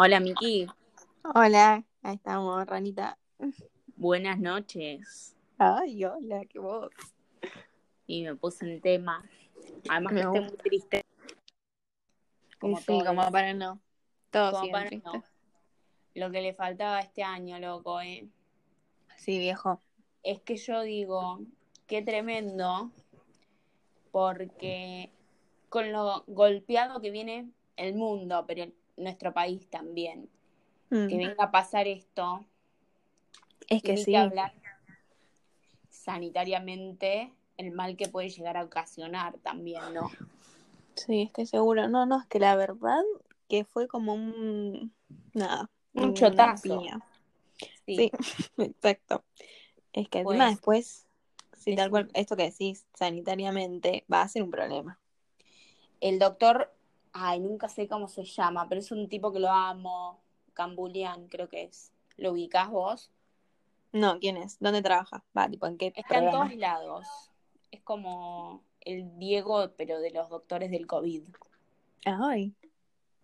Hola, Miki. Hola, ahí estamos, ranita. Buenas noches. Ay, hola, qué voz. Y me puse en tema. Además que Me estoy gusta. muy triste. Como sí, todos. como para no. Todo Como para no. Lo que le faltaba este año, loco, eh. Sí, viejo. Es que yo digo, qué tremendo, porque con lo golpeado que viene el mundo, pero nuestro país también, Mm. que venga a pasar esto, Es que sí. hablar sanitariamente el mal que puede llegar a ocasionar también, ¿no? Sí, estoy seguro. No, no, es que la verdad que fue como un. Nada. Un chotazo. piña. Sí. Sí, exacto. Es que Pues, después, si tal cual, esto que decís sanitariamente, va a ser un problema. El doctor, ay, nunca sé cómo se llama, pero es un tipo que lo amo, Cambulian, creo que es. ¿Lo ubicás vos? No, ¿quién es? ¿Dónde trabaja? Va, tipo, ¿en qué Está en todos lados. Es como el Diego, pero de los doctores del COVID. Ay.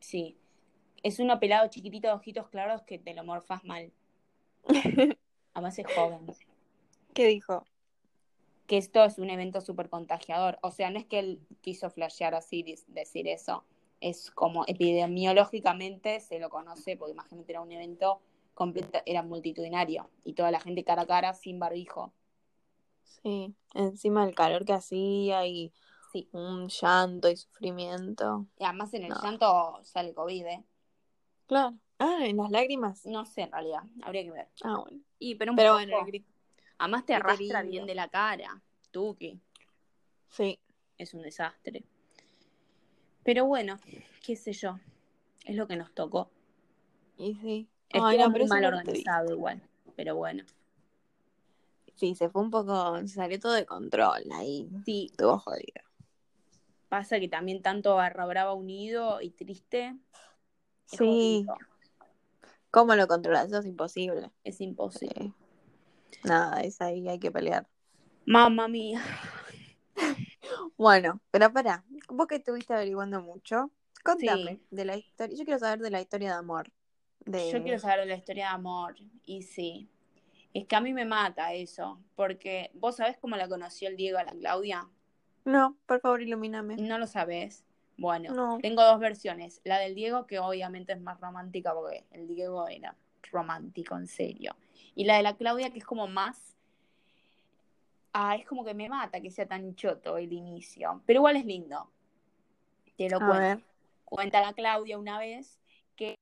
Sí. Es uno pelado chiquitito de ojitos claros que te lo morfas mal. Además es joven. ¿Qué dijo? Que esto es un evento súper contagiador. O sea, no es que él quiso flashear así, decir eso. Es como epidemiológicamente se lo conoce, porque imagínate era un evento completo, era multitudinario. Y toda la gente cara a cara sin barbijo. Sí, encima el calor que hacía y Sí. un llanto y sufrimiento. Y además en el No. llanto sale COVID, ¿eh? Claro. Ah, en las lágrimas. No sé en realidad, habría que ver. Ah, bueno. Y pero un Pero poco. bueno, el. Además te arrastra bien de la cara. Tuki. Sí. Es un desastre. Pero bueno, qué sé yo. Es lo que nos tocó. Y sí. Estuvo Ay, no, muy mal no organizado igual. Pero bueno. Sí, se fue un poco, se salió todo de control ahí. Sí, Estuvo jodido. pasa que también tanto Barra Brava unido y triste. Sí. jodido. ¿Cómo lo controlas? Eso es imposible. Es imposible. Sí. Nada, es ahí, hay que pelear. Mamma mía. Bueno, pero pará, vos que estuviste averiguando mucho, contame Sí. de la historia. Yo quiero saber de la historia de amor. De... Yo quiero saber de la historia de amor. Y sí. Es que a mí me mata eso. Porque vos sabés cómo la conoció el Diego a la Claudia. No, por favor, ilumíname. ¿No lo sabés? Bueno, No. tengo dos versiones. La del Diego, que obviamente es más romántica porque el Diego era romántico, en serio. Y la de la Claudia, que es como más... Ah, es como que me mata que sea tan choto el inicio. Pero igual es lindo. Te lo cuento. Cuenta la Claudia una vez que...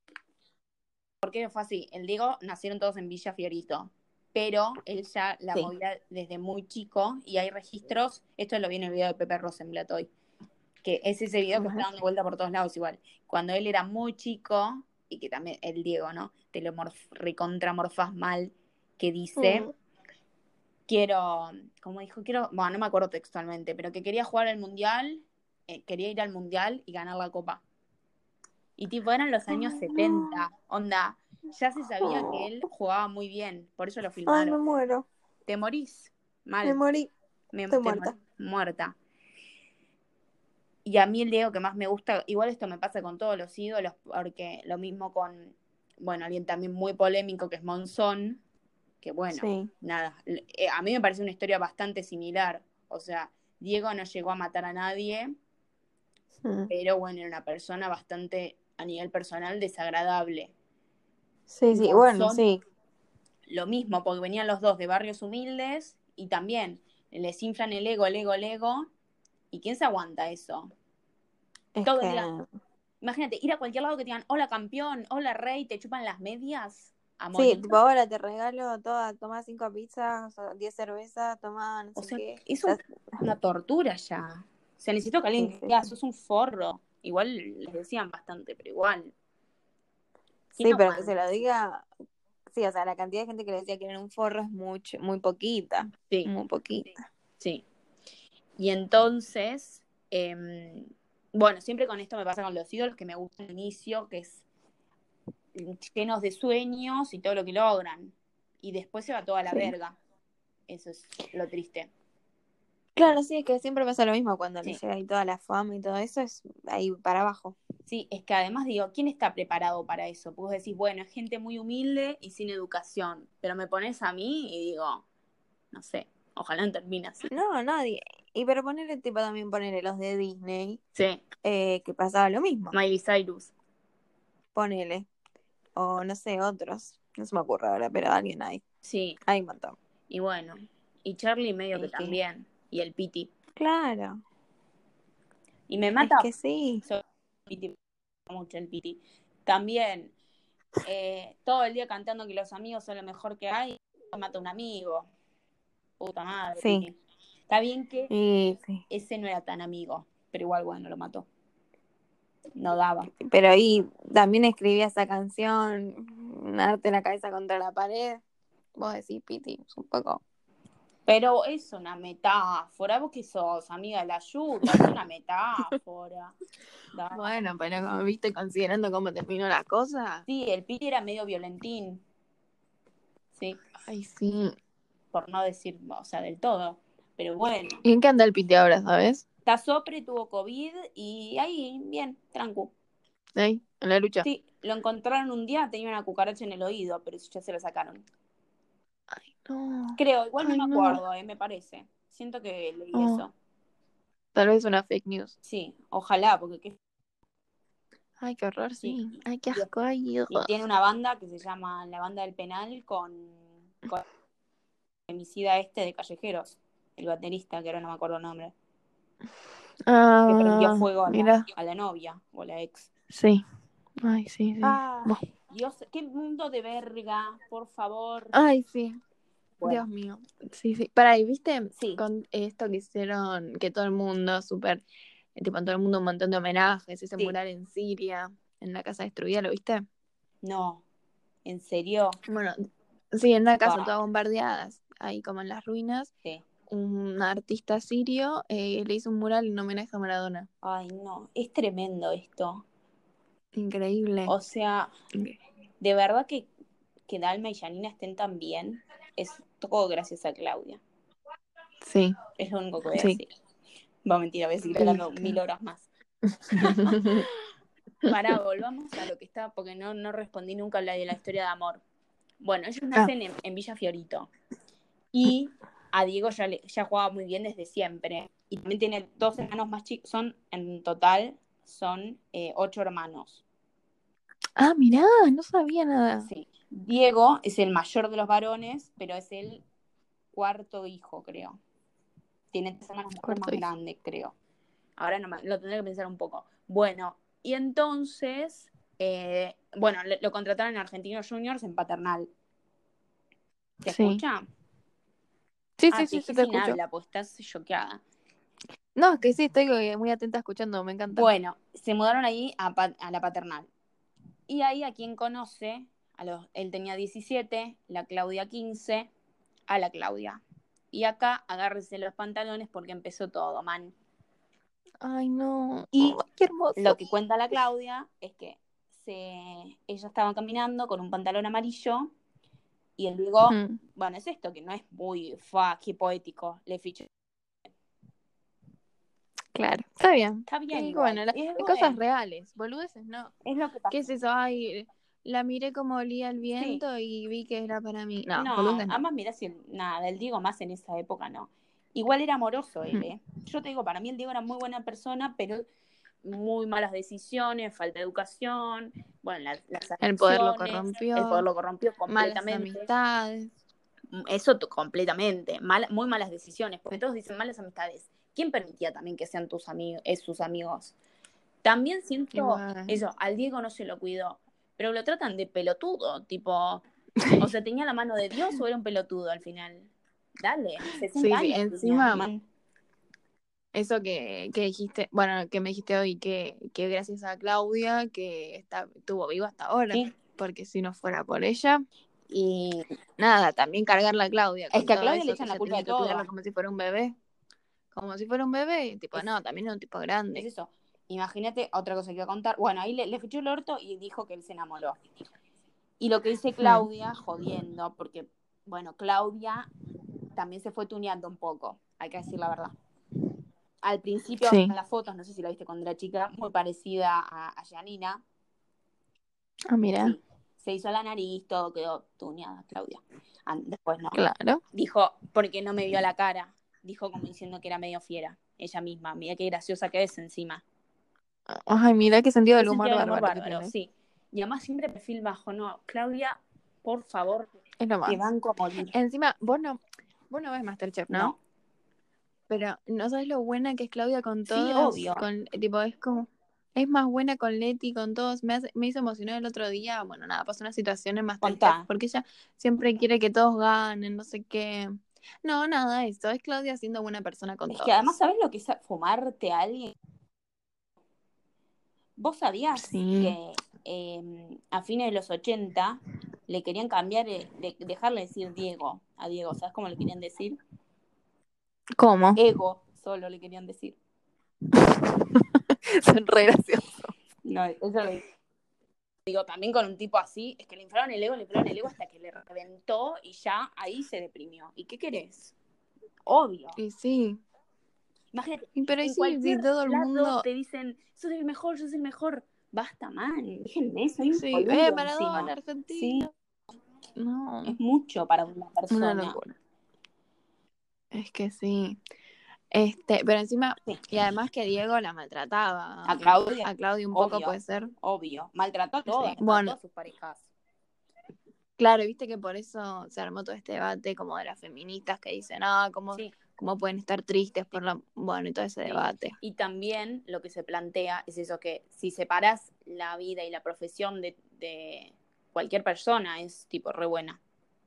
Porque fue así. El Diego nacieron todos en Villa Fiorito. Pero él ya la Sí. movía desde muy chico y hay registros. Esto lo vi en el video de Pepe Rosenblatt hoy que es ese video que está dando vuelta por todos lados igual. Cuando él era muy chico, y que también el Diego, ¿no? Te lo morf- recontramorfas mal, que dice, Mm. Quiero, como dijo, quiero, bueno, no me acuerdo textualmente, pero que quería jugar al mundial, eh, quería ir al mundial y ganar la copa. Y tipo, eran los años Ay, 70, onda, ya se sabía que él jugaba muy bien, por eso lo Ay, me filmaron. muero. Te morís, mal. Me morí. Me- Estoy te muerta. mor- muerta. Y a mí el Diego que más me gusta, igual esto me pasa con todos los ídolos, porque lo mismo con, bueno, alguien también muy polémico que es Monzón, que bueno, Sí. nada, eh, a mí me parece una historia bastante similar. O sea, Diego no llegó a matar a nadie, Mm. pero bueno, era una persona bastante, a nivel personal, desagradable. Sí, sí, bueno, sí. Lo mismo, porque venían los dos de barrios humildes y también les inflan el ego, el ego, el ego. ¿Y quién se aguanta eso? Es Todo el que... día. Imagínate, ir a cualquier lado que te digan, hola campeón, hola rey, te chupan las medias. Sí, tipo, ahora te regalo toda, toma cinco pizzas, diez cervezas, toma no O sé sea, qué. es una tortura ya. O sea, necesito que alguien sí, diga, sí. sos un forro. Igual les decían bastante, pero igual. Sí, ¿Quién pero que se lo diga... Sí, o sea, la cantidad de gente que le decía que era un forro es mucho, muy poquita, Sí, muy poquita. sí. Y entonces, em, bueno, siempre con esto me pasa con los ídolos que me gusta el inicio, que es llenos de sueños y todo lo que logran. Y después se va toda la Sí. verga. Eso es lo triste. Claro, sí, es que siempre pasa lo mismo cuando le llega ahí toda la fama y todo eso, es ahí para abajo. Sí, es que además digo, ¿quién está preparado para eso? Pues decís, bueno, es gente muy humilde y sin educación, pero me pones a mí y digo, no sé, ojalá no termine así. No, nadie. Y pero ponerle tipo también ponerle los de Disney, Sí, eh, que pasaba lo mismo. Miley Cyrus. Ponele. O no sé, otros. No se me ocurre ahora, pero alguien hay. Sí, Hay un montón. y bueno, y Charlie medio que Es que- también, y el Piti. Claro. Y me mata Es que sí. Piti, me gusta mucho el Piti. También, eh, todo el día cantando que los amigos son lo mejor que hay, mata un amigo. Puta madre. Sí. Piti. Está bien que Sí, sí. ese no era tan amigo, pero igual, bueno, lo mató. No daba. Pero ahí también escribía esa canción, darte la cabeza contra la pared. Vos decís, Piti, es un poco. Pero es una metáfora. Vos que sos amiga de la ayuda, es una metáfora. Bueno, pero como viste, considerando cómo terminó la cosa. Sí, el Piti era medio violentín. Sí, Ay, sí. por no decir, o sea, del todo. Pero bueno, ¿Y en qué anda el Piti ahora, sabes? Está sopre, tuvo COVID y ahí, bien, tranquilo. Ahí, en la lucha. Sí, lo encontraron un día, tenía una cucaracha en el oído, pero ya se lo sacaron. Ay, no. Creo, igual no me no. acuerdo, eh, me parece. Siento que leí Oh. eso. Tal vez una fake news. Sí, ojalá, porque qué Ay, qué horror, sí. Sí. Ay, qué asco. Ay, ugh. Y tiene una banda que se llama La Banda del Penal con, con el femicida este de Callejeros, el baterista, que ahora no me acuerdo el nombre, Ah, que prendió fuego a la, a la novia o la ex. Sí. Ay, sí, sí. Ah. Dios, qué mundo de verga, por favor. Ay, sí. Bueno, Dios mío. Sí, sí. Para ahí, ¿viste? Sí. Con esto que hicieron, que todo el mundo, súper, tipo, todo el mundo un montón de homenajes, ese Sí. mural en Siria, en la casa destruida, ¿lo viste? no, en serio, Bueno, sí, en una casa Wow. toda bombardeadas, ahí como en las ruinas, sí. Un artista sirio eh, le hizo un mural en homenaje a Maradona. Ay, no, es tremendo esto. Increíble. O sea, de verdad que, que Dalma y Janina estén tan bien, es todo gracias a Claudia. Sí. Es lo único que voy a Sí. decir. Va, mentira, voy a seguir hablando mil horas más. Pará, volvamos a lo que está, porque no, no respondí nunca a la de la historia de amor. Bueno, ellos nacen en, en Villa Fiorito. Y a Diego ya, le- ya jugaba muy bien desde siempre. Y también tiene dos hermanos más chicos. Son, en total, son eh, ocho hermanos. ah, mirá, no sabía nada. Sí. Diego es el mayor de los varones, pero es el cuarto hijo, creo. Tiene tres hermanos más hijo. grandes, creo. Ahora no lo tendré que pensar un poco. Bueno, y entonces, eh, bueno, lo contrataron en Argentinos Juniors en Paternal. ¿Te Sí. escucha? Sí, Ah, sí, sí, sí, te escucho. habla, pues estás choqueada. No, es que sí, estoy muy atenta escuchando, me encanta. Bueno, se mudaron ahí a, la paternal. Y ahí a quien conoce, a los, él tenía 17, la Claudia 15, a la Claudia. Y acá agárrese los pantalones porque empezó todo, man. Ay, no. Y Ay, qué hermoso. Lo que cuenta la Claudia es que se, ella estaba caminando con un pantalón amarillo y el Diego, Mm, bueno, es esto que no es muy qué poético, le fiché. claro, está bien. Está bien. Y bueno, cosas reales, boludeces, no. es lo que pasa. ¿Qué es eso? Ay, la miré como olía el viento y vi que era para mí. No, No, boludeces no. además mirá si nada, el Diego más en esa época no. Igual era amoroso él. ¿eh? Yo te digo, para mí el Diego era muy buena persona, pero muy malas decisiones, falta de educación, bueno, las, las El poder lo corrompió, El poder lo corrompió Malas amistades. Eso t- completamente, mal- muy malas decisiones, porque todos dicen malas amistades. ¿Quién permitía también que sean tus amigos, sus amigos? También siento eso, al Diego no se lo cuidó, pero lo tratan de pelotudo, tipo, o sea, ¿tenía la mano de Dios o era un pelotudo al final? Dale, 60 Sí, años encima-. Eso que, que dijiste, bueno, que me dijiste hoy, que, que gracias a Claudia, que está, estuvo viva hasta ahora, Sí. porque si no fuera por ella, Y nada, también cargarla a Claudia. Es que a Claudia le echan la culpa de todo. como si fuera un bebé. Como si fuera un bebé, tipo, Es- no, también era un tipo es grande. eso. Imagínate otra cosa que iba a contar. Bueno, ahí le, le fichó el orto y dijo que él se enamoró. Y lo que dice Claudia, jodiendo, porque, bueno, Claudia también se fue tuneando un poco, hay que decir la verdad. Al principio Sí. en las fotos, no sé si la viste cuando era chica, muy parecida a, a Janina. Ah, mira. Sí. Se hizo la nariz, todo quedó tuneada, Claudia. Ah, Después no. Claro. Dijo, porque no me vio la cara. Dijo como diciendo que era medio fiera. Ella misma. Mira qué graciosa que es encima. Ay, mira qué sentido del humor sentido del humor bárbaro, bárbaro, sí. Y además siempre perfil bajo, no. Claudia, por favor, Es lo más. te banco a morir. Encima, vos no, vos no ves Masterchef, ¿no? No. Pero no sabes lo buena que es Claudia con Sí, todos. obvio. Con, tipo, es como. Es más buena con Leti, con todos. Me, hace- me hizo emocionar el otro día. Bueno, nada, pasó una situación en Masterchef. Contá. Porque ella siempre quiere que todos ganen, no sé qué. No, nada, eso. Es Claudia siendo buena persona con Es todos. que además, ¿sabes lo que es fumarte a alguien? ¿Vos sabías Sí. que eh, a fines de los 80 le querían cambiar, eh, de, dejarle decir Diego a Diego? ¿Sabes cómo le querían decir? ¿Cómo? Ego, solo le querían decir. Son re graciosos. No, eso lo digo. También con un tipo así, es que le inflaron el ego, le inflaron el ego hasta que le reventó y ya ahí se deprimió. ¿Y qué querés? Obvio. Y sí. Imagínate, pero en sí, todo el mundo. te dicen, sos el mejor, sos el mejor. Basta, man. Déjenme, soy un Sí, eh. Maradona, Argentina. No. Es mucho para una persona. Una locura. Es que sí. Este, pero encima, Sí. y además que Diego la maltrataba. A Claudia, A Claudia un poco puede ser. obvio. Maltrató a todas, Sí, bueno. a todas sus parejas. Claro, viste que por eso se armó todo este debate como de las feministas que dicen, ah, ¿cómo, Sí. cómo pueden estar tristes por la... Bueno, y todo ese debate. Y también lo que se plantea es eso que si separas la vida y la profesión de, de cualquier persona es tipo re buena.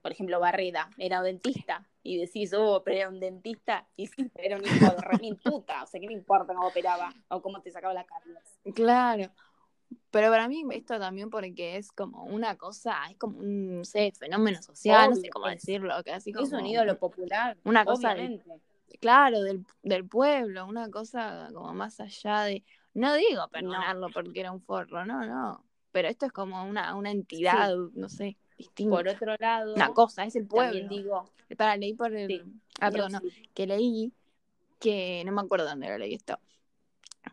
Por ejemplo, Barreda era dentista y decís, oh, pero era un dentista y sí, pero era un hijo de re mil puta. O sea, ¿qué me importa cómo operaba o cómo te sacaba la caries? Claro. Pero para mí esto también porque es como una cosa, es como un, no sé, fenómeno social, no sé cómo es- decirlo, que así Es como... un ídolo popular, una cosa claro, del, del pueblo, una cosa como más allá de, no digo perdonarlo porque era un forro, no, no, pero esto es como una, una entidad, no sé, distinta, Por otro lado, una cosa, es el pueblo. también digo, Para, leí por el, Sí. ah, no, perdón, no, sí, que leí que, no me acuerdo dónde lo leí esto,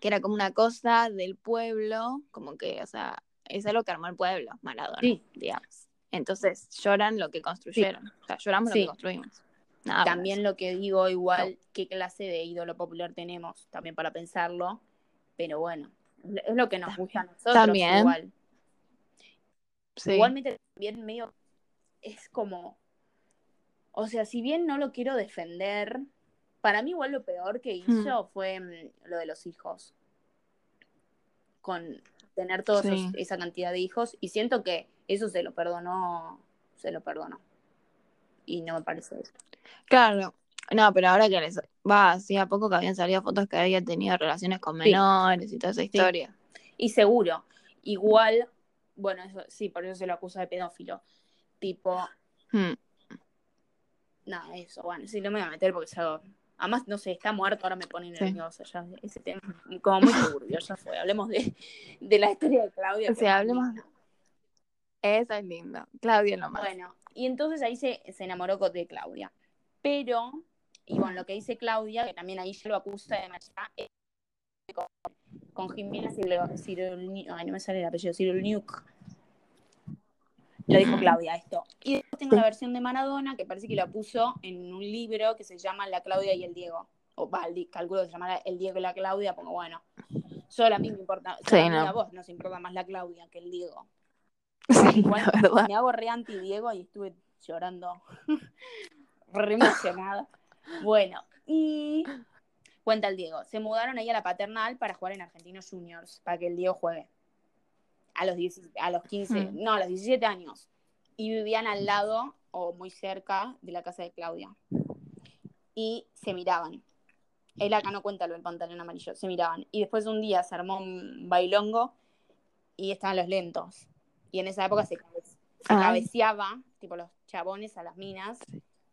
que era como una cosa del pueblo, como que, o sea, es algo que armó el pueblo, Maradona, Sí. digamos. Entonces lloran lo que construyeron, o sea, lloramos lo Sí. que construimos. Nada. También lo que digo, igual, qué clase de ídolo popular tenemos, también para pensarlo. Pero bueno, es lo que nos gusta a nosotros También. igual. Sí. Igualmente también medio es como, o sea, si bien no lo quiero defender, para mí igual lo peor que Hmm. hizo fue mm, lo de los hijos. Con tener toda Sí. esa cantidad de hijos y siento que eso se lo perdonó, se lo perdonó. Y no me parece eso. Claro. No, pero ahora que les va, hacía poco que habían salido fotos que había tenido relaciones con Sí. menores y toda esa historia. Y seguro, igual, bueno, eso, sí, por eso se lo acusa de pedófilo. Tipo, Hmm. nada, eso, bueno, sí, no me voy a meter porque es algo. Además, no sé, está muerto, ahora me pone Sí. nerviosa. Ya, ese tema, como muy turbio, ya fue. Hablemos de, de la historia de Claudia. O sea, hablemos- linda. Esa es linda. Claudia lo más. Bueno, y entonces ahí se, se enamoró de Claudia. Pero, y bueno, lo que dice Claudia, que también ahí ya lo acusa de machismo, es con, con Jimena Cirulniuk, ay, no me sale el apellido, Cirulniuk. Lo dijo. Claudia esto. Y después tengo Sí. la versión de Maradona, que parece que la puso en un libro que se llama La Claudia y el Diego. O va, calculo que se llamará El Diego y la Claudia, porque bueno, solo a mí me importa, solo Sí, no. a vos nos importa más la Claudia que el Diego. Sí, la verdad. me hago re anti Diego y estuve llorando re emocionada. Bueno, y cuenta el Diego, se mudaron ahí a la paternal para jugar en Argentinos Juniors, para que el Diego juegue. A los, 10 a los 15, Hmm. no, a los 17 años. Y vivían al lado o muy cerca de la casa de Claudia. Y se miraban. Él acá no cuenta lo del pantalón amarillo, se miraban. Y después un día se armó un bailongo y estaban los lentos. Y en esa época se, se cabeceaba, tipo los chabones a las minas,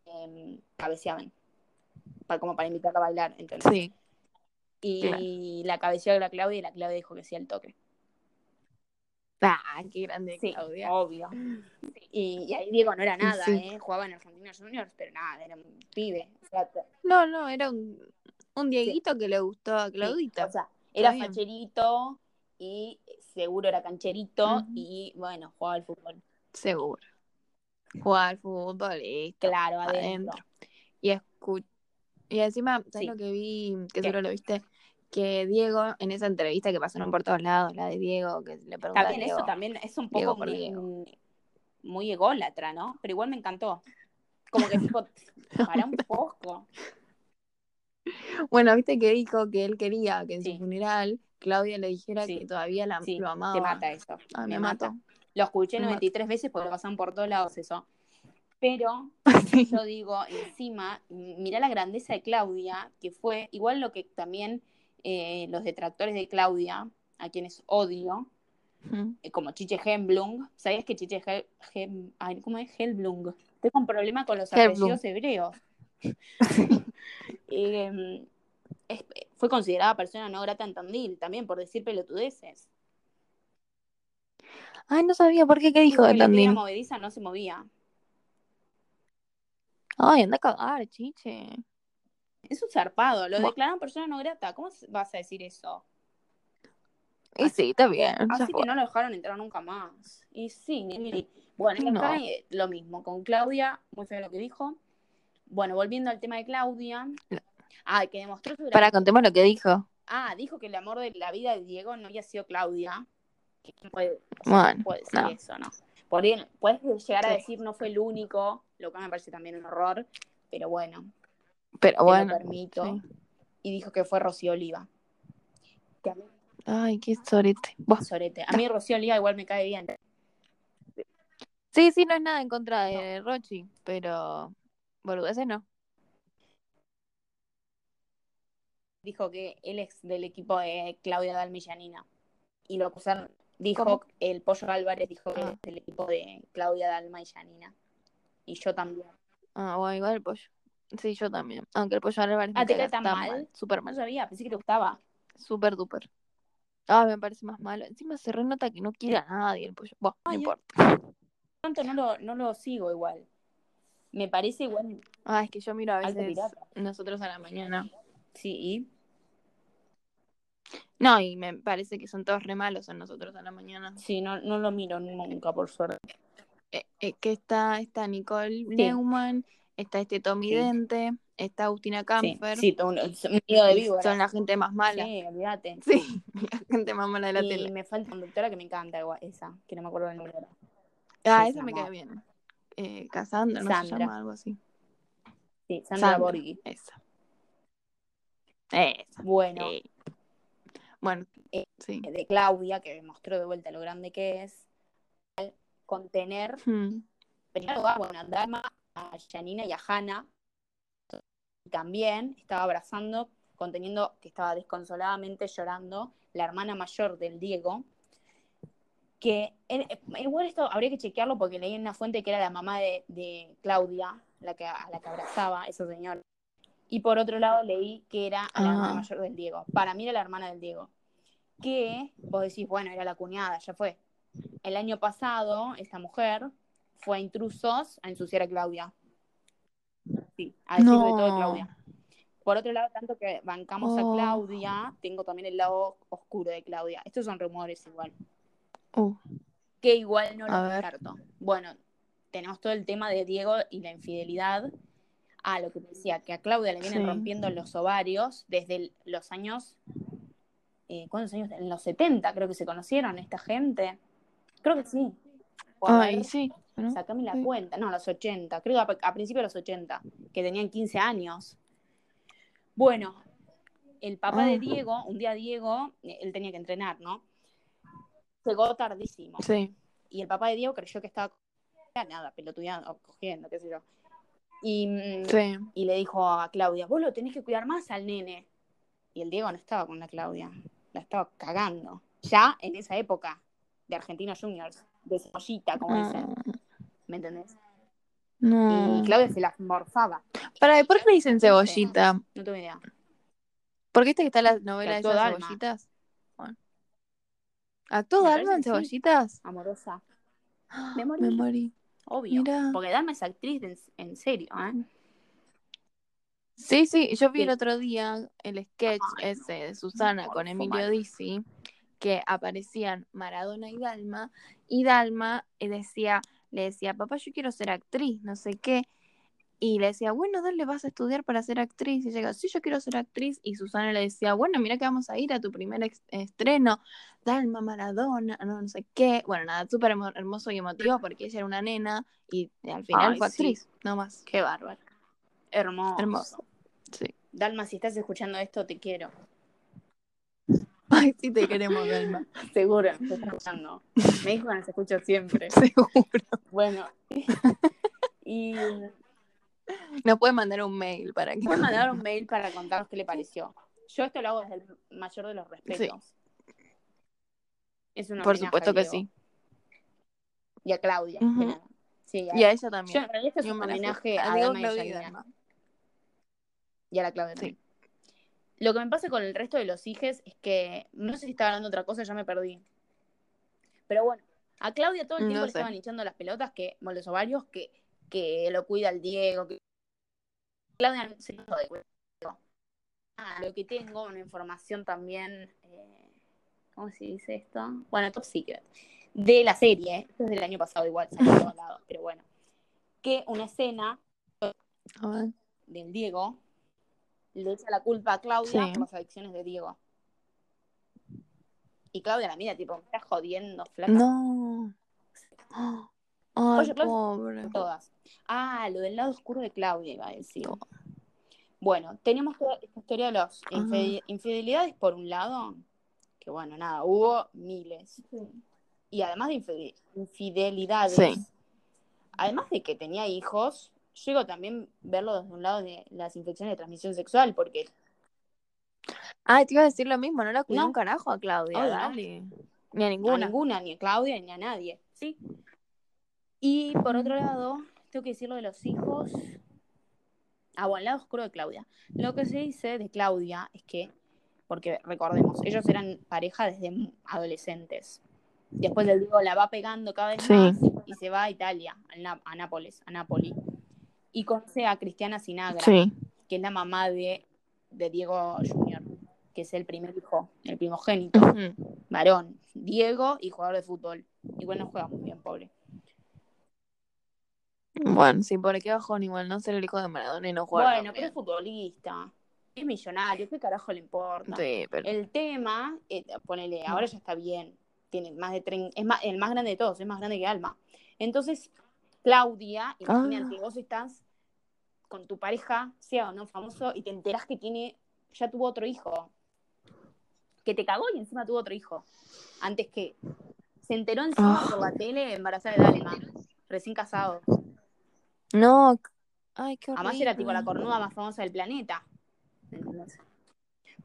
em, cabeceaban. Para, como para invitarla a bailar. ¿entendés? Sí. Y la cabeceó la Claudia y la Claudia dijo que sí al toque. Ah, qué grande Sí, Claudia. obvio. Y, y ahí Diego no era nada, Sí. ¿eh? Jugaba en Argentinos Juniors, pero nada, era un pibe. O sea, te- No, no, era un, Un Dieguito que le gustó a Sí, Claudita. o sea, era facherito y seguro era cancherito y bueno, jugaba al fútbol. Seguro. Jugar al fútbol, listo. Claro, adentro. adentro. Y escu- y encima, ¿sabes Sí. lo que vi? Que seguro lo viste. Que Diego, en esa entrevista que pasaron por todos lados, la de Diego, que le pregunta a También Diego, eso también es un poco muy, Diego. muy ególatra, ¿no? Pero igual me encantó. Como que tipo, para un poco. Bueno, viste que dijo que él quería que en Sí. su funeral Claudia le dijera Sí. que todavía la, Sí, lo amaba. te mata eso. Ay, me me, mata. mató. Lo escuché Me mata. 93 veces porque lo pasaban por todos lados eso. Pero yo digo, encima, mirá la grandeza de Claudia, que fue igual lo que también eh, los detractores de Claudia, a quienes odio, eh, como Chiche Hemblung, ¿sabías que Chiche Hel- Hem- ay, ¿cómo es? Helblung? Tengo un problema con los Helblum. apellidos hebreos. Eh, es- fue considerada persona no grata en Tandil, también por decir pelotudeces. Ay, no sabía por qué, qué dijo de que la Tandil. movediza no se movía. Ay, anda a cagar, chiche. Es un zarpado, lo Buah. declararon persona no grata. ¿Cómo vas a decir eso? Y Así- sí, está bien. Así que no lo dejaron entrar nunca más. Y sí, ni- ni- bueno, y No. acá eh, lo mismo, con Claudia, muy feo lo que dijo. Bueno, volviendo al tema de Claudia. Ah, que demostró su Para, contemos lo que dijo. Ah, dijo que el amor de la vida de Diego no había sido Claudia. Que no puede, Bueno, no puede decir no. eso, ¿no? Por bien, puedes llegar a decir no fue el único, lo que me parece también un horror, pero bueno, Pero te bueno. lo permito. sí. Y dijo que fue Rocío Oliva. Que a mí, Ay, qué sorete. Buah. sorete. A mí Rocío Oliva igual me cae bien. Sí, sí, no es nada en contra de Rochi, pero boludeces no. Dijo que él es del equipo de Claudia Dalmillanina. Y lo acusaron, dijo, ¿Cómo? el Pollo Álvarez dijo que Ah. es del equipo de Claudia Dalma y Janina. Y yo también. Ah, bueno, igual el pollo. Sí, yo también. Aunque el pollo Álvarez me Ah, ¿te cae cae tan tan mal? Súper No mal. sabía, pensé que te gustaba. Súper duper. Ah, me parece más malo. Encima se renota que no quiere a nadie el pollo. Buah, no importa. Tanto no lo, no lo sigo igual. Me parece igual. Ah, es que yo miro a veces nosotros a la mañana. Sí, y No, y me parece que son todos re malos en nosotros a la mañana. sí, no, no lo miro nunca, por suerte. Eh, eh, que está, está Nicole Neumann, está este Tommy Sí. Dente, está Agustina Sí, Camfer. sí, todo un, es un nido de y víboras. son la gente más mala. Sí, olvídate. Sí, la gente más mala de la y tele. me falta conductora que me encanta, esa, que no me acuerdo el nombre. Ah, esa me cae bien. Eh, Cassandra, no se Sandra. llama algo así. Sí, Sandra, Sandra, Borghi. esa. Esa. Bueno, sí. Bueno, Eh, sí. de Claudia, que demostró de vuelta lo grande que es, contener, Hmm. en primer lugar, bueno, a Dalma, a Janina y a Hanna, y también estaba abrazando, conteniendo que estaba desconsoladamente llorando la hermana mayor del Diego, que él- igual esto habría que chequearlo porque leí en una fuente que era la mamá de, de Claudia, la que, a la que abrazaba esa señora. Y por otro lado leí que era a la Ah. hermana mayor del Diego. Para mí era la hermana del Diego. Que vos decís, bueno, era la cuñada, ya fue. El año pasado, esta mujer fue a intrusos a ensuciar a Claudia. Sí, a decir de todo de No. Claudia. Por otro lado, tanto que bancamos a Oh. Claudia, tengo también el lado oscuro de Claudia. Estos son rumores igual. Uh, Que igual no lo A descarto. Bueno, tenemos todo el tema de Diego y la infidelidad. Ah, lo que decía, que a Claudia le vienen Sí. rompiendo los ovarios desde el- los años. Eh, ¿Cuántos años? En los 70 creo que se conocieron esta gente. Creo que sí. A Ay, ver, sí. ¿no? Sacame la Sí. cuenta. No, los 80. Creo que a, a principios de los 80, que tenían 15 años. Bueno, el papá de Ah. Diego, un día Diego, eh, él tenía que entrenar, ¿no? Llegó tardísimo. Sí. Y el papá de Diego creyó que estaba nada, pelotudeando, cogiendo, qué sé yo. Y, mm, Sí. y le dijo a Claudia, vos lo tenés que cuidar más al nene. Y el Diego no estaba con la Claudia, la estaba cagando. Ya en esa época de Argentinos Juniors, de cebollita, como dicen, Ah, ¿me entendés? no. Y Claudia se la morfaba, Para, ¿por qué le dicen cebollita? no tengo idea. ¿Por qué que está la novela de esas cebollitas? Bueno. ¿Actuó Me Dalma en sí. cebollitas? Amorosa, Ah, Me morí. Me morí. obvio. Mirá. Porque Dalma es actriz en, en serio, ¿eh? Sí, sí, yo vi Sí. el otro día el sketch Ay, ese de Susana con Emilio. Dizzi, que aparecían Maradona y Dalma, y Dalma eh, decía, le decía, papá, yo quiero ser actriz, no sé qué, y le decía, bueno, dale, vas a estudiar para ser actriz, y llega, sí, yo quiero ser actriz, y Susana le decía, bueno, mira que vamos a ir a tu primer estreno, Dalma, Maradona, no, no sé qué, bueno, nada, súper hermo- hermoso y emotivo porque ella era una nena, y al final Ay, fue sí. actriz, no más, Qué bárbaro. Hermoso. hermoso, sí. Dalma, si estás escuchando esto, te quiero. Ay, sí te queremos, Dalma. Seguro, me estás escuchando. Me dijo que nos escucha siempre. Seguro. Bueno. y Nos puede mandar un mail para que. pueden mandar un mail para contarnos qué le pareció. Yo esto lo hago desde el mayor de los respetos. Es una Por supuesto que sí. Y a Claudia. Sí, a- Y a ella Yo, también. en realidad esto es Y un homenaje a y. Y a la Claudia Sí. Lo que me pasa con el resto de los hijes es que no sé si estaba hablando otra cosa, ya me perdí. Pero bueno, a Claudia todo el tiempo No le sé. estaban hinchando las pelotas, que los ovarios, que, que lo cuida el Diego. Que... Claudia se hizo de cuidado. Ah, lo que tengo, una información también, eh, ¿cómo se dice esto? Bueno, top secret. De la serie, esto es del año pasado igual, todos lados, pero bueno. Que una escena del Diego le echa la culpa a Claudia Sí. por las adicciones de Diego. Y Claudia la mira, tipo, me estás jodiendo, flaca. No. Oye, Claudia- pobre. Todas. Ah, lo del lado oscuro de Claudia iba a decir. Bueno, tenemos toda esta historia de las Ah. infide- infidelidades por un lado, que bueno, nada, hubo miles. Y además de infide- infidelidades, Sí. además de que tenía hijos, llego también verlo desde un lado de las infecciones de transmisión sexual, porque Ay, te iba a decir lo mismo, no la cuidó No. un carajo a Claudia, no. dale. Ni a a ninguna. ninguna, ni a Claudia, ni a nadie, ¿sí? Y por otro lado, tengo que decir lo de los hijos. Ah, bueno, el lado oscuro de Claudia. Lo que se dice de Claudia es que, porque recordemos, ellos eran pareja desde adolescentes. Después del Diego la va pegando cada vez Sí. más y se va a Italia, a, Nápoles, a Nápoli. Y conoce a Cristiana Sinagra, Sí. que es la mamá de, de Diego Junior, que es el primer hijo, el primogénito varón, Diego y jugador de fútbol. Igual no juega muy bien, pobre. Bueno, sí, por qué bajón igual, no ser el hijo de Maradona y no jugar. bueno, pero es futbolista, es millonario, ¿qué carajo le importa? Sí, pero. El tema, eh, ponele, ahora ya está bien, tiene más de 30, es más, el más grande de todos, es más grande que Alma. Entonces, Claudia, imagínate, Ah. vos estás con tu pareja, sea o no famoso, y te enterás que tiene, ya tuvo otro hijo, que te cagó y encima tuvo otro hijo, antes que se enteró encima Ah. por la tele embarazada de Dalma, recién casado. No. Ay, qué horrible. Además era tipo la cornuda más famosa del planeta.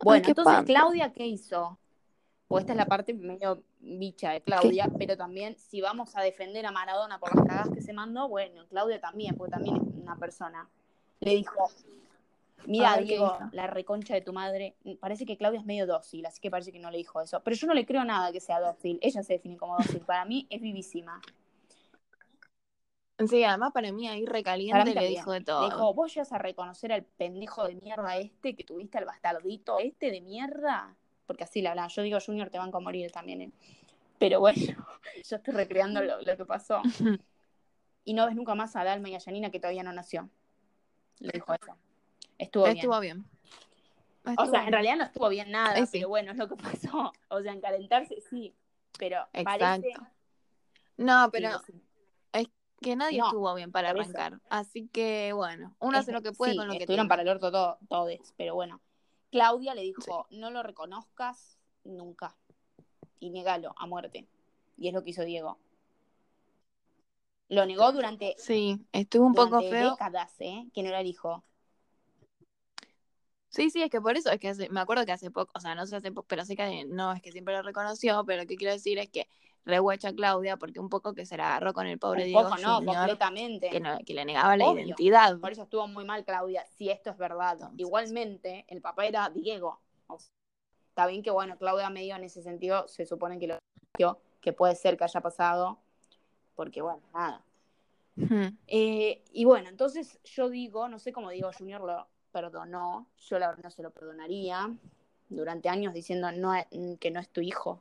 Bueno, entonces. Claudia, ¿qué hizo? Pues esta es la parte medio bicha de Claudia, pero también si vamos a defender a Maradona por las cagadas que se mandó, bueno, Claudia también, porque también es una persona. Le dijo, mira, A ver, ¿qué Diego, la reconcha de tu madre, parece que Claudia es medio dócil, así que parece que no le dijo eso. Pero yo no le creo nada que sea dócil, ella se define como dócil, para mí es vivísima. Sí, además para mí ahí recaliente mí le dijo de Le todo. dijo, vos llegas a reconocer al pendejo de mierda este que tuviste al bastardito este de mierda. Porque así le hablaba. Yo digo, Junior, te van a morir también. ¿eh? Pero bueno, yo estoy recreando lo, lo que pasó. Y no ves nunca más a Dalma y a Janina que todavía no nació. Le dijo eso. Estuvo, Estuvo bien. bien. O sea, en realidad no estuvo bien nada, sí. pero bueno, es lo que pasó. O sea, en calentarse sí. Pero Exacto. parece... No, pero sí, que nadie No, estuvo bien para eso. arrancar. Así que bueno, uno hace Es- lo que puede con lo que estuvieron tiene. para el orto todo, todes, pero bueno. Claudia le dijo, no lo reconozcas nunca. Y negalo a muerte. Y es lo que hizo Diego. Lo negó durante, Sí, estuvo un poco feo. décadas, ¿eh? Que no era el hijo. Sí, sí, es que por eso es que hace- me acuerdo que hace poco, o sea, no sé hace poco, pero sí que no es que siempre lo reconoció, pero lo que quiero decir es que rehuecha a Claudia porque un poco que se la agarró con el pobre Un Diego poco no, Junior, completamente. que, no- que le negaba la Obvio. identidad. Por eso estuvo muy mal Claudia, si esto es verdad. Entonces. Igualmente, el papá era Diego. O sea, está bien que, bueno, Claudia medio en ese sentido se supone que lo que puede ser que haya pasado, porque, bueno, nada. Ujú. Eh, y bueno, entonces yo digo, no sé cómo Diego Junior lo, perdonó, yo la verdad no se lo perdonaría, durante años diciendo no, que no es tu hijo.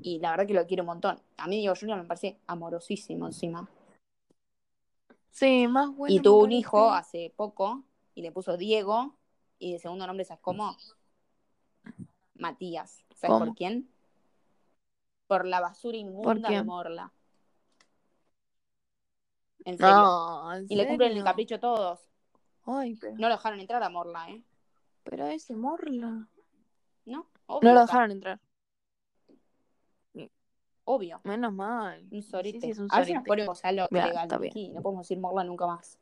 Y la verdad que lo quiero un montón. A mí Diego Junior me parece amorosísimo encima. Sí, más bueno. Y tuvo un hijo hace poco y le puso Diego y de segundo nombre, ¿sabes cómo? Matías. ¿Sabes por quién? Por la basura inmunda de Morla. En serio. y le cumplen el capricho todos. Ay, pero... No lo dejaron entrar a Morla, ¿eh? Pero ese Morla. ¿No? no lo dejaron entrar. Obvio. Menos mal. Un sorite. Sí, sí, es un a legal aquí. No podemos decir Morla nunca más.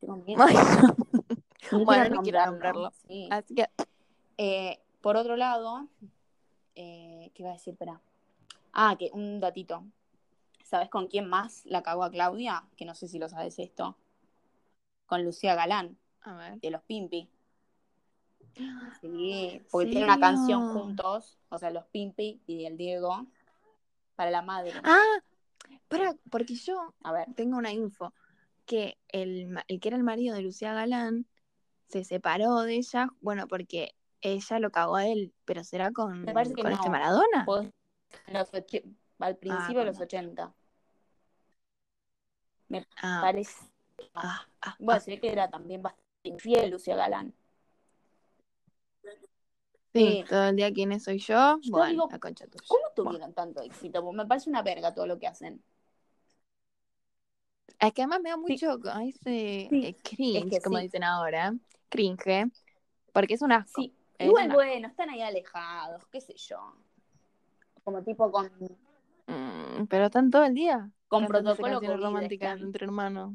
Tengo miedo. bueno, no quiero nombrarlo. Sí. Así que... Eh, por otro lado, eh, ¿qué iba a decir? Espera. Ah, que un datito. ¿Sabes con quién más la cagó a Claudia? Que no sé si lo sabes esto. Con Lucía Galán. A ver. De los Pimpi. Sí, porque tiene una canción juntos, o sea, los Pimpi y el Diego, para la madre. Ah, para, porque yo a ver. tengo una info, que el, el que era el marido de Lucía Galán se separó de ella, bueno, porque ella lo cagó a él, pero será con, con este Maradona. al principio de los 80. Me ah. parece. Ah, ah, bueno, se que era también bastante infiel Lucía Galán. Sí, todo el día quién soy yo. bueno, digo, la concha tuya. ¿Cómo tuvieron tanto éxito? me parece una verga todo lo que hacen. Es que además me da mucho ese eh, cringe, como dicen ahora. Cringe. Porque es una Sí, igual bueno, están ahí alejados, qué sé yo. Como tipo con. Mm, pero están todo el día. Con protocolo románticas entre hermanos.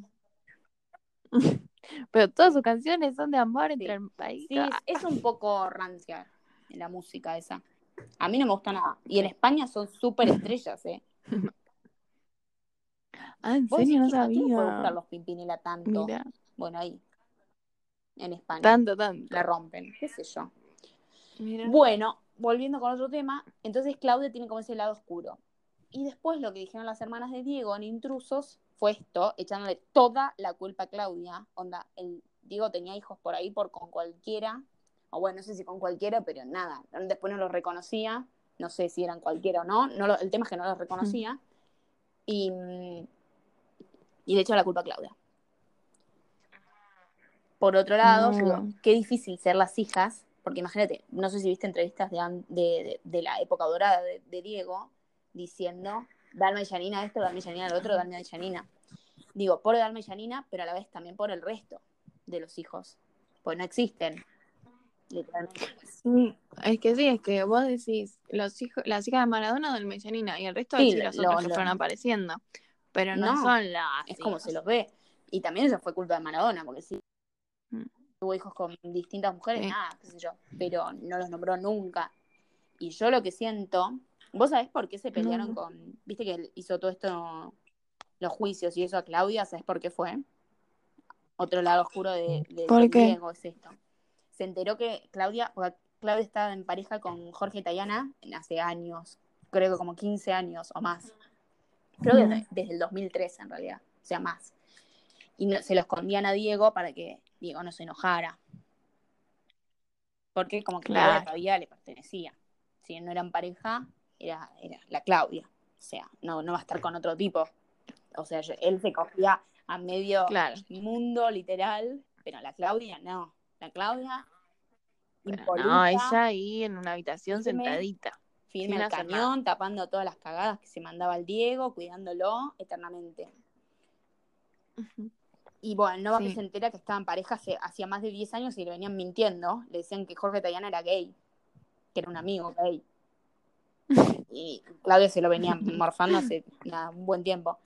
pero todas sus canciones son de amor entre el país. Sí, es un poco rancia la música esa. A mí no me gusta nada. Y en España son súper estrellas, ¿eh? Ah, ¿en serio? No sabía. No puede gustar los Pimpinela tanto. Bueno, ahí. En España. Tanto, tanto. La rompen, qué sé yo. Bueno, volviendo con otro tema, entonces Claudia tiene como ese lado oscuro. Y después lo que dijeron las hermanas de Diego en Intrusos fue esto, echándole toda la culpa a Claudia. Onda, el Diego tenía hijos por ahí por con cualquiera o bueno, no sé si con cualquiera, pero nada, después no los reconocía, no sé si eran cualquiera o no, no el tema es que no los reconocía, y, y le echó la culpa a Claudia. Por otro lado, qué difícil ser las hijas, porque imagínate, no sé si viste entrevistas de, de, la época dorada de, Diego, diciendo, dame a Janina esto, dame a Janina lo otro, dame a Janina. Digo, por darme a Janina, pero a la vez también por el resto de los hijos, pues no existen. Sí, es que sí, es que vos decís, los hijos, las hijas de Maradona del Mellanina y el resto de los otros que fueron apareciendo. Pero no, son las. Es como se los ve. Y también eso fue culpa de Maradona, porque sí. Mm. Tuvo hijos con distintas mujeres, nada, qué sé yo. Pero no los nombró nunca. Y yo lo que siento. ¿Vos sabés por qué se pelearon con. Viste que él hizo todo esto, los juicios y eso a Claudia, ¿sabés por qué fue? Otro lado oscuro de, de, Diego es esto se enteró que Claudia, Claudia estaba en pareja con Jorge Tayana hace años, creo que como 15 años o más. Creo que desde, el 2003 en realidad, o sea, más. Y se lo escondían a Diego para que Diego no se enojara. Porque como que Claudia todavía le pertenecía. Si no eran pareja, era, era la Claudia. O sea, no, no va a estar con otro tipo. O sea, él se cogía a medio mundo literal, pero la Claudia no. La Claudia no, ella ahí en una habitación sentadita. Firme el cañón, tapando todas las cagadas que se mandaba el Diego, cuidándolo eternamente. Y bueno, no que se entera que estaban parejas hacía más de 10 años y le venían mintiendo. Le decían que Jorge Tayana era gay, que era un amigo gay. y Claudia se lo venía morfando hace un buen tiempo.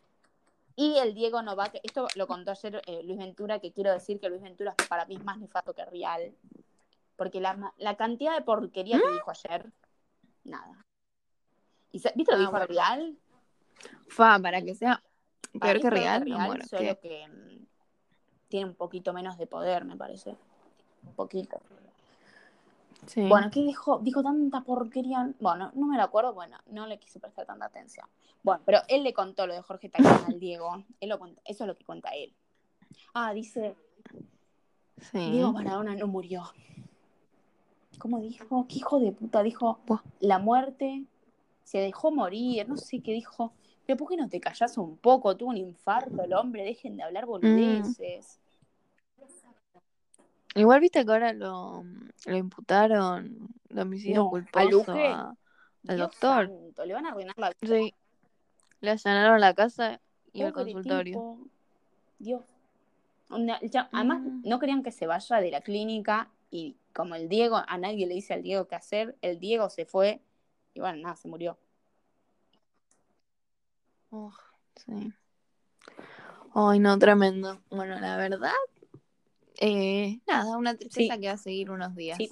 Y el Diego Novak, esto lo contó ayer eh, Luis Ventura, que quiero decir que Luis Ventura para mí es más nefasto que real. Porque la, la cantidad de porquería que dijo ayer, nada. ¿Y ¿Viste lo que ah, dijo Real? Fa, para que sea peor que Real, solo que mm, tiene un poquito menos de poder, me parece. Un poquito. Bueno, ¿qué dijo? Dijo tanta porquería. Bueno, no me lo acuerdo, bueno, no le quise prestar tanta atención. Bueno, pero él le contó lo de Jorge Tacana al Diego. Él lo eso es lo que cuenta él. Ah, dice, Sí. Diego Maradona no murió. ¿Cómo dijo? ¿Qué hijo de puta? Dijo Buah. la muerte se dejó morir, no sé qué dijo. Pero ¿por qué no te callás un poco? Tuvo un infarto el hombre, dejen de Mm. hablar boludeces. Igual viste que ahora lo, lo imputaron de homicidio No, ¿a culposo a- al Dios doctor. santo, le van a arruinar la vida. Sí. Le allanaron la casa y el consultorio. tipo. Dios. Ya- además, Mm. no querían que se vaya de la clínica y como el Diego, a nadie le dice al Diego qué hacer, el Diego se fue y bueno, nada, se murió. Uf, sí. Ay, no, tremendo. Bueno, la verdad, eh, nada, una tristeza Sí. que va a seguir unos días Sí.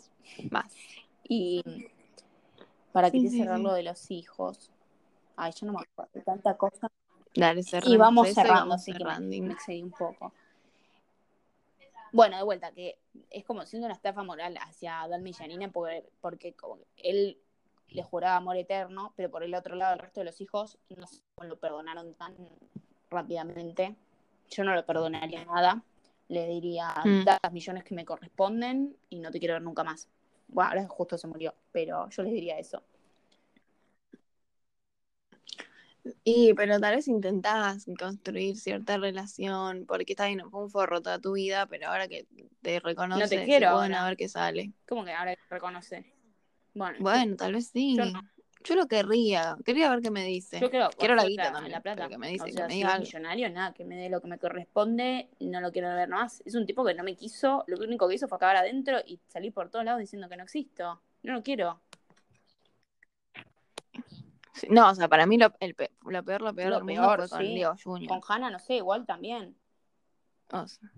más. Y para que sí, cerrar lo de los hijos. Ay, yo no me acuerdo de tanta cosa. Dale, cerremos Y vamos eso y cerrando, vamos así que cerrando. me, me excedí un poco. Bueno, de vuelta, que es como siendo una estafa moral hacia Dalma y Janina porque, porque como él le juraba amor eterno, pero por el otro lado el resto de los hijos no lo perdonaron tan rápidamente. Yo no lo perdonaría nada. Le diría, Mm. da las millones que me corresponden y no te quiero ver nunca más. Bueno, ahora justo se murió, pero yo les diría eso. Y, pero tal vez intentás construir cierta relación, porque está bien, fue un forro toda tu vida, pero ahora que te reconoces, No te quiero bueno, a ver qué sale. ¿Cómo que ahora reconoce? Bueno, tal vez sí. yo Yo, lo querría, quería ver qué me dice. Yo quiero, Quiero la guita también, la plata. que me dice, o que sea, me si diga es millonario, nada, que me dé lo que me corresponde, no lo quiero ver más. Es un tipo que no me quiso, lo único que hizo fue acabar adentro y salir por todos lados diciendo que no existo. No lo quiero. Sí, No, o sea, para mí lo, el pe- lo peor, lo peor Lo peor, fue con sí. Diego Junior. Con Hanna, no sé, igual también. O sea,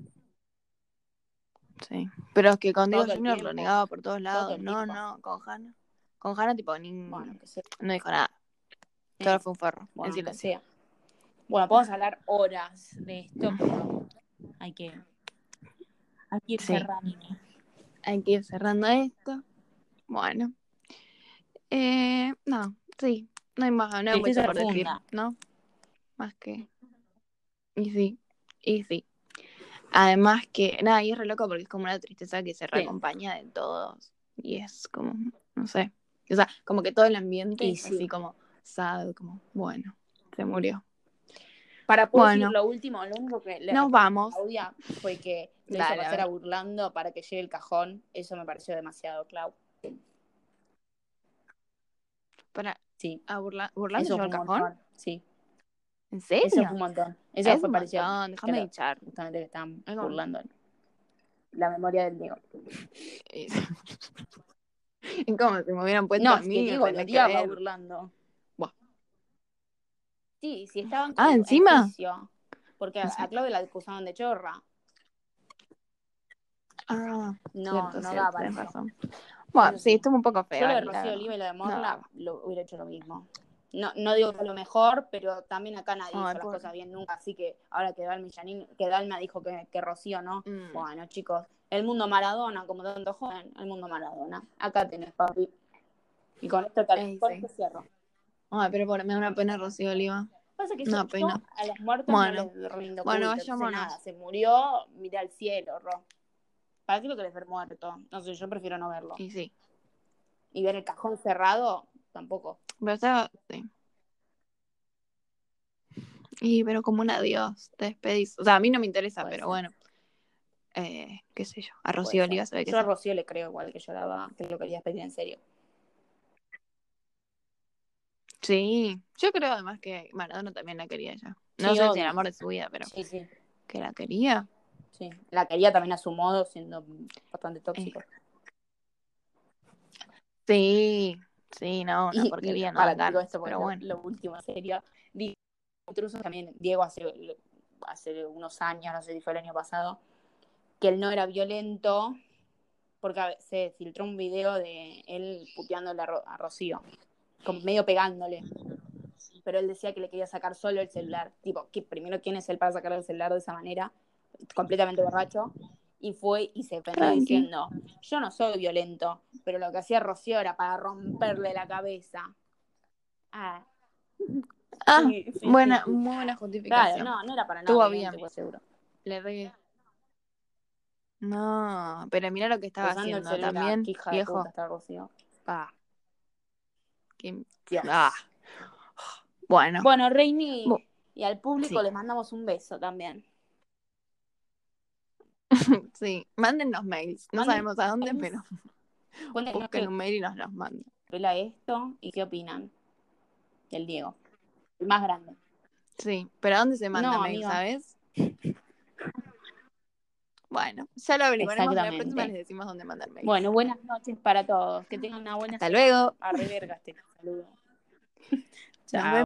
sí. Pero es que con Diego Junior lo negaba por todos lados. No, no, con Hanna. Con Hanna, tipo, ni, Bueno, que sea. no dijo nada. Eh, Solo fue un forro. bueno, en que silencio. sea. Bueno, podemos hablar horas de esto, pero hay que, hay que ir Sí. cerrando. Hay que ir cerrando esto. Bueno. Eh, no, sí. No hay más, no hay mucho por decir. ¿no? Más que. Y sí, y sí. Además que, nada, y es re loco porque es como una tristeza que se reacompaña de todos. Y es como, no sé. O sea, como que todo el ambiente Y es sí. así como sad, como, bueno, se murió. Para poder Bueno. decir lo último, lo único que le Nos vamos. Claudia fue que lo Dale, hizo a pasar a burlando para que llegue el cajón. Eso me pareció demasiado, Clau. Para Sí. a burla, burlando al un cajón. montón. Sí. ¿En serio? Eso fue un montón. Eso Es fue parecido. déjame echar. Justamente que estaban burlando la memoria del Diego. Es es como si me hubieran puesto No, a es mí. lo tenés que ver. burlando. Buah. Sí, sí, estaban Ah, ¿encima? juicio, Porque a, No sé. a Claudia la acusaban de chorra. Ah, No, cierto, no daba eso. razón. Bueno, Eso sí, estuvo un poco feo. Yo lo de Rocío. Oliva y lo de No Morla daba. lo hubiera hecho lo mismo. No, no digo que lo mejor, pero también acá nadie Ay, hizo las pobre. cosas bien nunca. Así que ahora que Dalma, y Janine- que Dalma dijo que, que Rocío no. Mm. Bueno, chicos, el mundo Maradona, como tanto joven, el mundo Maradona. Acá tenés, papi. Y con esto, tal, con sí. esto cierro. Ay, pero por- me da una pena Rocío Oliva. Pasa que Una yo, pena. yo a los muertos Bueno. no les rindo Bueno, culto, entonces vayámonos. nada, se murió, mira al cielo, Ro. ¿Para qué lo querés ver muerto? No sé, yo prefiero no verlo. Y sí. Y ver el cajón cerrado, tampoco. Pero. Sí. Y pero como un adiós, te despedís. O sea, a mí no me interesa, Puede pero ser. bueno. Eh, qué sé yo. A Rocío ser. Oliva se ve que Yo a. Rocío le creo igual que lloraba, que lo quería despedir en serio. Sí. Yo creo además que Maradona también la quería ya. No Sí, sé si el amor de su vida, pero Sí, sí, que la quería. sí. La quería también a su modo, siendo bastante tóxico. Sí. Sí, no, una Y- porquería, y no para digo esto pero bueno. lo último. Digo, intrusos también, Diego hace, hace unos años, no sé si fue el año pasado, que él no era violento porque se filtró un video de él puteándole a, Ro- a Rocío, medio pegándole. Pero él decía que le quería sacar solo el celular. Tipo, que primero, ¿quién es él para sacar el celular de esa manera? Completamente borracho. Y fue y se Tranqui. diciendo, yo no soy violento, pero lo que hacía Rocío era para romperle la cabeza. Ah, Ah, sí, sí, buena, sí, muy buena justificación. Claro, no, no era para nada Estuvo bien. pues, seguro. Le re... No, pero mira lo que estaba Usando el haciendo celular, también, qué hija de viejo. puta está Rocío. Ah. Qué- Dios. ah. Bueno, Bueno, Reini, Bu- y al público sí. les mandamos un beso también. sí, mándennos mails. No Manden sabemos a dónde, pero Cuéntenos busquen qué un mail y nos los mandan. pela esto y qué opinan del Diego. El más grande. Sí, pero ¿a dónde se manda No, mail, amiga. sabes? Bueno, ya lo averiguaremos. La próxima les decimos dónde mandar mail. Bueno, buenas noches para todos. Que tengan una buena Hasta luego. A reverga este saludo. Nos Chao.